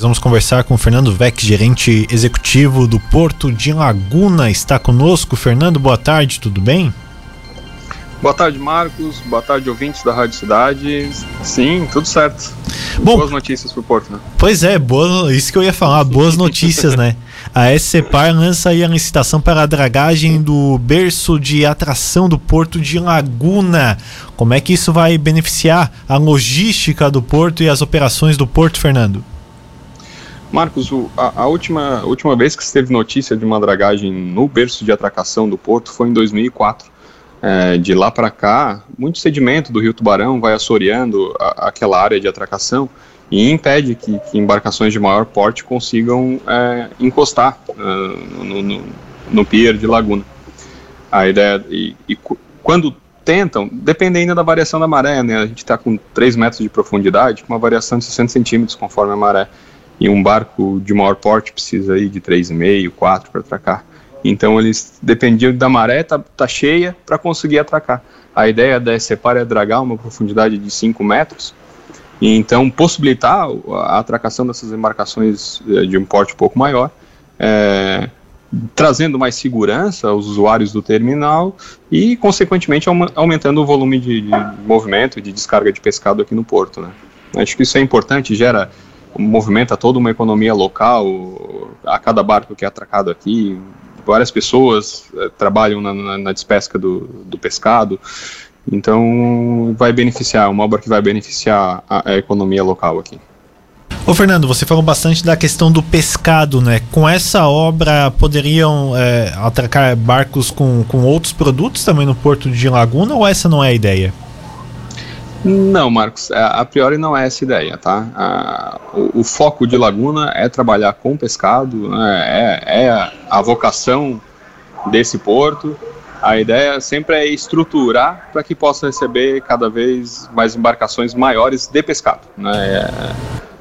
Vamos conversar com o Fernando Vec, gerente executivo do Porto de Laguna. Está conosco. Fernando, boa tarde, tudo bem? Boa tarde, Marcos. Boa tarde, ouvintes da Rádio Cidade. Sim, tudo certo. Bom, boas notícias pro Porto, né? Pois é, boa, isso que eu ia falar, boas notícias, né? A SCPAR lança aí a licitação para a dragagem do berço de atração do Porto de Laguna. Como é que isso vai beneficiar a logística do Porto e as operações do Porto, Fernando? Marcos, a, a, última, última vez que se teve notícia de uma dragagem no berço de atracação do porto foi em 2004. É, de lá para cá, muito sedimento do Rio Tubarão vai assoreando a, aquela área de atracação e impede que, que embarcações de maior porte consigam é, encostar uh, no, no, no, pier de Laguna. A ideia e, e quando tentam, depende ainda da variação da maré, né? A gente está com 3 metros de profundidade, com uma variação de 60 centímetros conforme a maré e um barco de maior porte precisa aí de 3,5, 4 para atracar. Então eles dependiam da maré tá, tá cheia para conseguir atracar. A ideia da Separ é dragar uma profundidade de 5 metros e então possibilitar a atracação dessas embarcações eh, de um porte um pouco maior, é, trazendo mais segurança aos usuários do terminal e, consequentemente, aumentando o volume de, de movimento de descarga de pescado aqui no porto. Né? Acho que isso é importante, gera movimenta toda uma economia local, a cada barco que é atracado aqui, várias pessoas é, trabalham na, na, na despesca do, do, pescado, então vai beneficiar, uma obra que vai beneficiar a, a economia local aqui. Ô Fernando, você falou bastante da questão do pescado, né? Com essa obra poderiam é, atracar barcos com, com outros produtos também no Porto de Laguna ou essa não é a ideia? Não, Marcos, é, a priori não é essa ideia, tá? A, o, o, foco de Laguna é trabalhar com pescado, né? é, é a vocação desse porto. A ideia sempre é estruturar para que possa receber cada vez mais embarcações maiores de pescado. Né? É,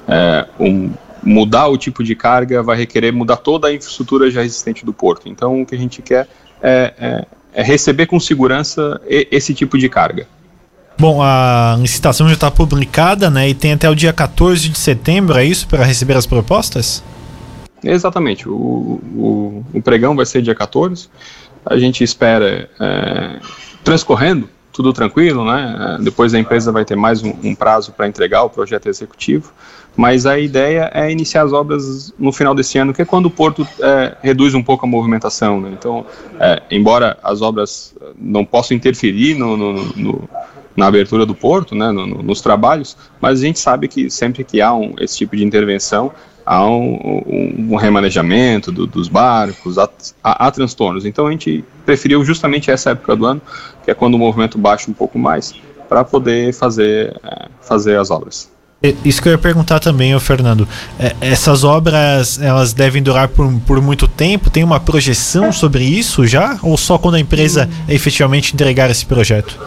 é, um, mudar o tipo de carga vai requerer mudar toda a infraestrutura já existente do porto. Então, o que a gente quer é, é, é receber com segurança esse tipo de carga. Bom, a licitação já está publicada, né? E tem até o dia 14 de setembro, é isso, para receber as propostas? Exatamente. O, o, o, pregão vai ser dia 14. A gente espera, é, transcorrendo, tudo tranquilo, né? Depois a empresa vai ter mais um, um prazo para entregar o projeto executivo. Mas a ideia é iniciar as obras no final desse ano, que é quando o porto é, reduz um pouco a movimentação. Né? Então, é, embora as obras não possam interferir no, no, no na abertura do porto, né, no, no, nos trabalhos, mas a gente sabe que sempre que há um, esse tipo de intervenção, há um, um, um remanejamento do, dos barcos, há, há, há, transtornos. Então a gente preferiu justamente essa época do ano, que é quando o movimento baixa um pouco mais, para poder fazer, é, fazer as obras. Isso que eu ia perguntar também, Fernando. É, essas obras, elas devem durar por, por muito tempo? Tem uma projeção sobre isso já? Ou só quando a empresa efetivamente entregar esse projeto?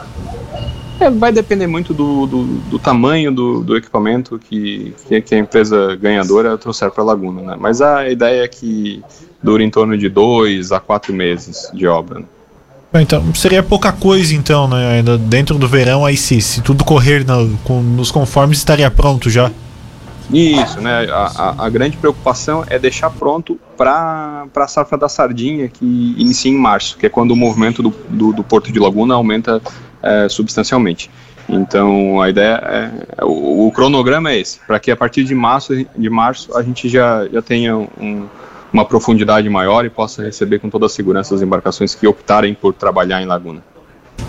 É, vai depender muito do, do, do tamanho do, do equipamento que, que, a empresa ganhadora trouxer para a Laguna, né? Mas a ideia é que dure em torno de dois a quatro meses de obra. Né? Então, seria pouca coisa então, né? Ainda dentro do verão, aí se, se tudo correr no, com, nos conformes, estaria pronto já. Isso, né? A, a, a grande preocupação é deixar pronto para a safra da sardinha que inicia em março, que é quando o movimento do, do, do Porto de Laguna aumenta é, substancialmente. Então a ideia é, o, o cronograma é esse, para que a partir de março, de março a gente já, já tenha um, uma profundidade maior e possa receber com toda a segurança as embarcações que optarem por trabalhar em Laguna.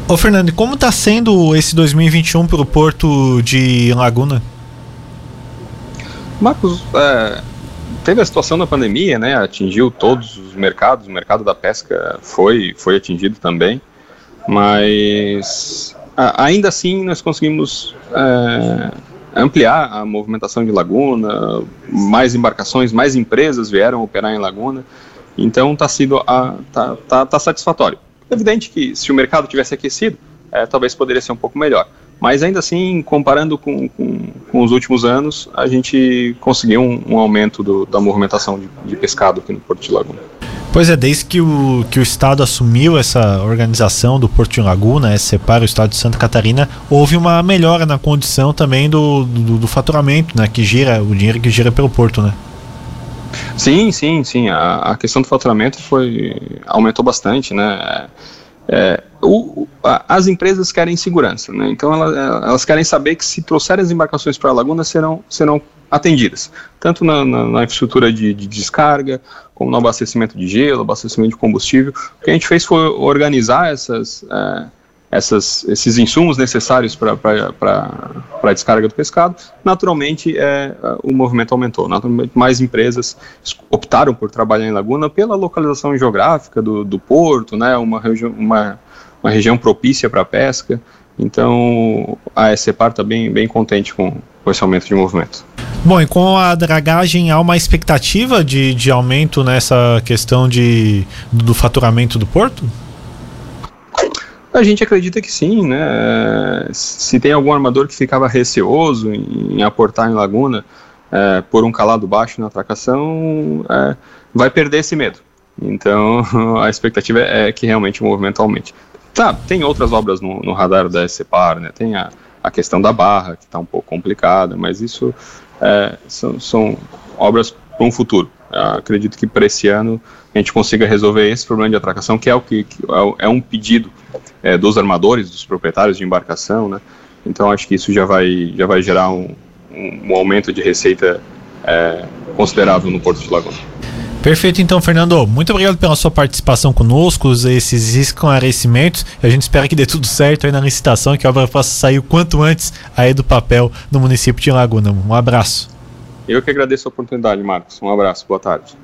Ô Fernando, como está sendo esse 2021 para o Porto de Laguna? Marcos, é, teve a situação da pandemia, né? Atingiu todos os mercados, o mercado da pesca foi, foi atingido também. Mas ainda assim nós conseguimos é, ampliar a movimentação de Laguna, mais embarcações, mais empresas vieram operar em Laguna, então está sido a, tá, tá, tá satisfatório. Evidente que se o mercado tivesse aquecido, é, talvez poderia ser um pouco melhor. Mas ainda assim, comparando com, com, com os últimos anos, a gente conseguiu um, um aumento do, da movimentação de, de pescado aqui no Porto de Laguna. Pois é, desde que o, que o Estado assumiu essa organização do Porto de Laguna, separa o Estado de Santa Catarina, houve uma melhora na condição também do, do, do, faturamento, né? Que gira, o dinheiro que gira pelo Porto, né? Sim, sim, sim. A, a questão do faturamento foi aumentou bastante, né? É, o, as empresas querem segurança, né? Então elas, elas querem saber que se trouxerem as embarcações para a Laguna serão, serão atendidas, tanto na, na, na infraestrutura de, de, descarga, como no abastecimento de gelo, abastecimento de combustível. O que a gente fez foi organizar essas, é, essas, esses insumos necessários para a descarga do pescado. Naturalmente, é, o movimento aumentou. Naturalmente, mais empresas optaram por trabalhar em Laguna pela localização geográfica do, do porto, né, uma, regi uma, uma região propícia para a pesca. Então, a SEPAR está bem, bem contente com, com esse aumento de movimento. Bom, e com a dragagem há uma expectativa de, de aumento nessa questão de, do faturamento do porto? A gente acredita que sim, né? Se tem algum armador que ficava receoso em, em aportar em Laguna é, por um calado baixo na atracação, é, vai perder esse medo. Então a expectativa é que realmente o movimento aumente. Tá, tem outras obras no, no radar da SCPAR, né? Tem a, a questão da barra, que está um pouco complicada, mas isso é, são, são, obras para um futuro. Eu acredito que para esse ano a gente consiga resolver esse problema de atracação, que é o que, que é, é um pedido é, dos armadores, dos proprietários de embarcação, né? Então acho que isso já vai, já vai gerar um, um, um aumento de receita é, considerável no Porto de Laguna. Perfeito, então, Fernando. Muito obrigado pela sua participação conosco, esses esclarecimentos. A gente espera que dê tudo certo aí na licitação que a obra possa sair o quanto antes aí do papel no município de Laguna. Um abraço. Eu que agradeço a oportunidade, Marcos. Um abraço, boa tarde.